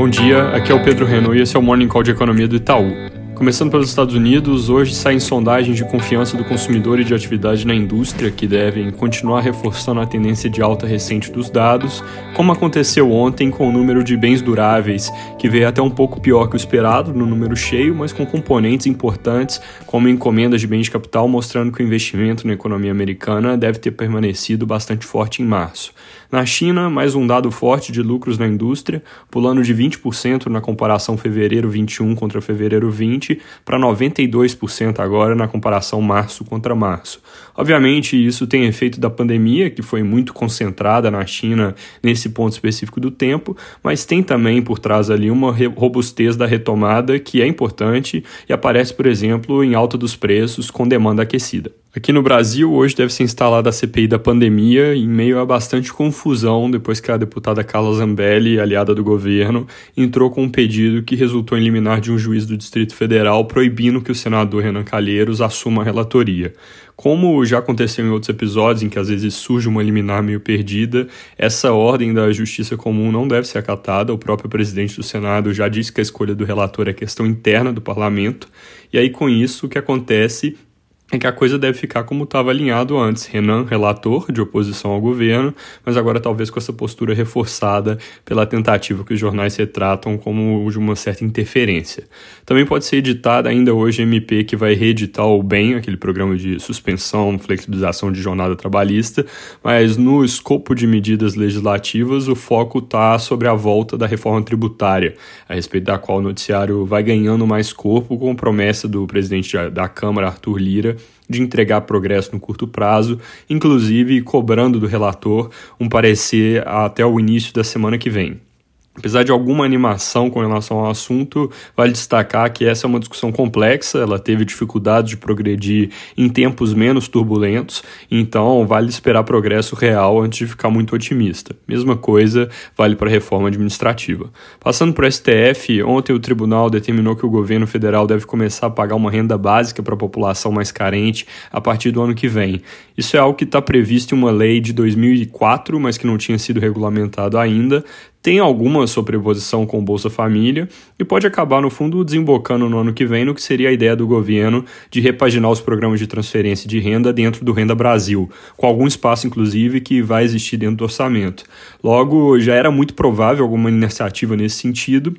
Bom dia, aqui é o Pedro Renault e esse é o Morning Call de Economia do Itaú. Começando pelos Estados Unidos, hoje saem sondagens de confiança do consumidor e de atividade na indústria que devem continuar reforçando a tendência de alta recente dos dados, como aconteceu ontem com o número de bens duráveis, que veio até um pouco pior que o esperado no número cheio, mas com componentes importantes como encomendas de bens de capital, mostrando que o investimento na economia americana deve ter permanecido bastante forte em março. Na China, mais um dado forte de lucros na indústria, pulando de 20% na comparação fevereiro 21 contra fevereiro 20 para 92% agora na comparação março contra março. Obviamente, isso tem efeito da pandemia, que foi muito concentrada na China nesse ponto específico do tempo, mas tem também por trás ali uma robustez da retomada que é importante e aparece, por exemplo, em alta dos preços com demanda aquecida. Aqui no Brasil, hoje deve ser instalada a CPI da pandemia, em meio a bastante confusão depois que a deputada Carla Zambelli, aliada do governo, entrou com um pedido que resultou em liminar de um juiz do Distrito Federal proibindo que o senador Renan Calheiros assuma a relatoria. Como já aconteceu em outros episódios, em que às vezes surge uma liminar meio perdida, essa ordem da justiça comum não deve ser acatada. O próprio presidente do Senado já disse que a escolha do relator é questão interna do parlamento. E aí, com isso, o que acontece é que a coisa deve ficar como estava alinhado antes. Renan, relator de oposição ao governo, mas agora talvez com essa postura reforçada pela tentativa que os jornais retratam como de uma certa interferência. Também pode ser editada ainda hoje MP que vai reeditar o BEM, aquele programa de suspensão, flexibilização de jornada trabalhista, mas no escopo de medidas legislativas o foco está sobre a volta da reforma tributária, a respeito da qual o noticiário vai ganhando mais corpo com promessa do presidente da Câmara, Arthur Lira, de entregar progresso no curto prazo, inclusive cobrando do relator um parecer até o início da semana que vem. Apesar de alguma animação com relação ao assunto, vale destacar que essa é uma discussão complexa, ela teve dificuldade de progredir em tempos menos turbulentos, então vale esperar progresso real antes de ficar muito otimista. Mesma coisa vale para a reforma administrativa. Passando para o STF, ontem o tribunal determinou que o governo federal deve começar a pagar uma renda básica para a população mais carente a partir do ano que vem. Isso é algo que está previsto em uma lei de 2004, mas que não tinha sido regulamentado ainda tem alguma sobreposição com o Bolsa Família e pode acabar, no fundo, desembocando no ano que vem no que seria a ideia do governo de repaginar os programas de transferência de renda dentro do Renda Brasil, com algum espaço, inclusive, que vai existir dentro do orçamento. Logo, já era muito provável alguma iniciativa nesse sentido,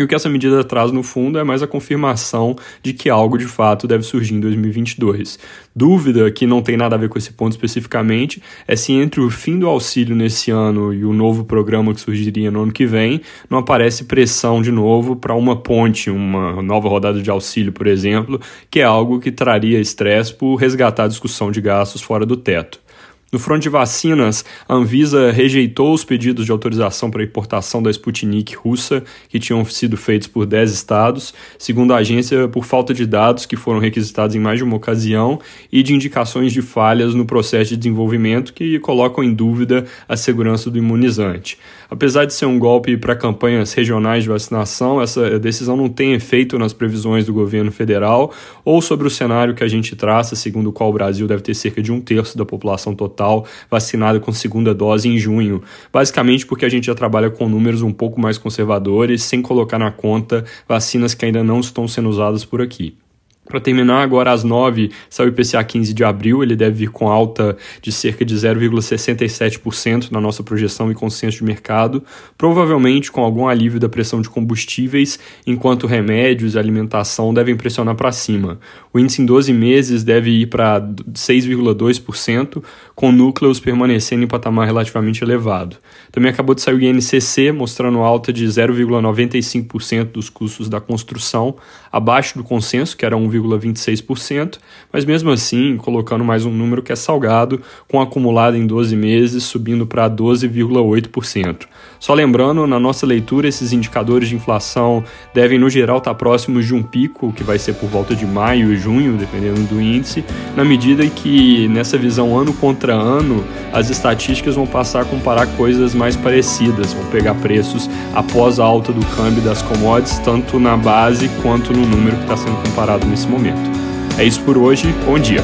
e o que essa medida traz no fundo é mais a confirmação de que algo de fato deve surgir em 2022. Dúvida que não tem nada a ver com esse ponto especificamente é se entre o fim do auxílio nesse ano e o novo programa que surgiria no ano que vem, não aparece pressão de novo para uma ponte, uma nova rodada de auxílio, por exemplo, que é algo que traria estresse por resgatar a discussão de gastos fora do teto. No front de vacinas, a Anvisa rejeitou os pedidos de autorização para importação da Sputnik russa, que tinham sido feitos por 10 estados, segundo a agência, por falta de dados que foram requisitados em mais de uma ocasião e de indicações de falhas no processo de desenvolvimento que colocam em dúvida a segurança do imunizante. Apesar de ser um golpe para campanhas regionais de vacinação, essa decisão não tem efeito nas previsões do governo federal ou sobre o cenário que a gente traça, segundo o qual o Brasil deve ter cerca de um terço da população total total vacinada com segunda dose em junho. Basicamente porque a gente já trabalha com números um pouco mais conservadores, sem colocar na conta vacinas que ainda não estão sendo usadas por aqui. Para terminar, agora às 9 sai o IPCA 15 de abril, ele deve vir com alta de cerca de 0,67% na nossa projeção e consenso de mercado, provavelmente com algum alívio da pressão de combustíveis, enquanto remédios e alimentação devem pressionar para cima. O índice em 12 meses deve ir para 6,2%, com núcleos permanecendo em patamar relativamente elevado. Também acabou de sair o INCC, mostrando alta de 0,95% dos custos da construção, abaixo do consenso, que era 1, 0,26%, mas mesmo assim colocando mais um número que é salgado, com acumulado em 12 meses subindo para 12,8%. Só lembrando, na nossa leitura, esses indicadores de inflação devem, no geral, estar próximos de um pico, que vai ser por volta de maio e junho, dependendo do índice, na medida que, nessa visão ano contra ano, as estatísticas vão passar a comparar coisas mais parecidas, vão pegar preços após a alta do câmbio das commodities, tanto na base quanto no número que está sendo comparado nesse momento. É isso por hoje, bom dia!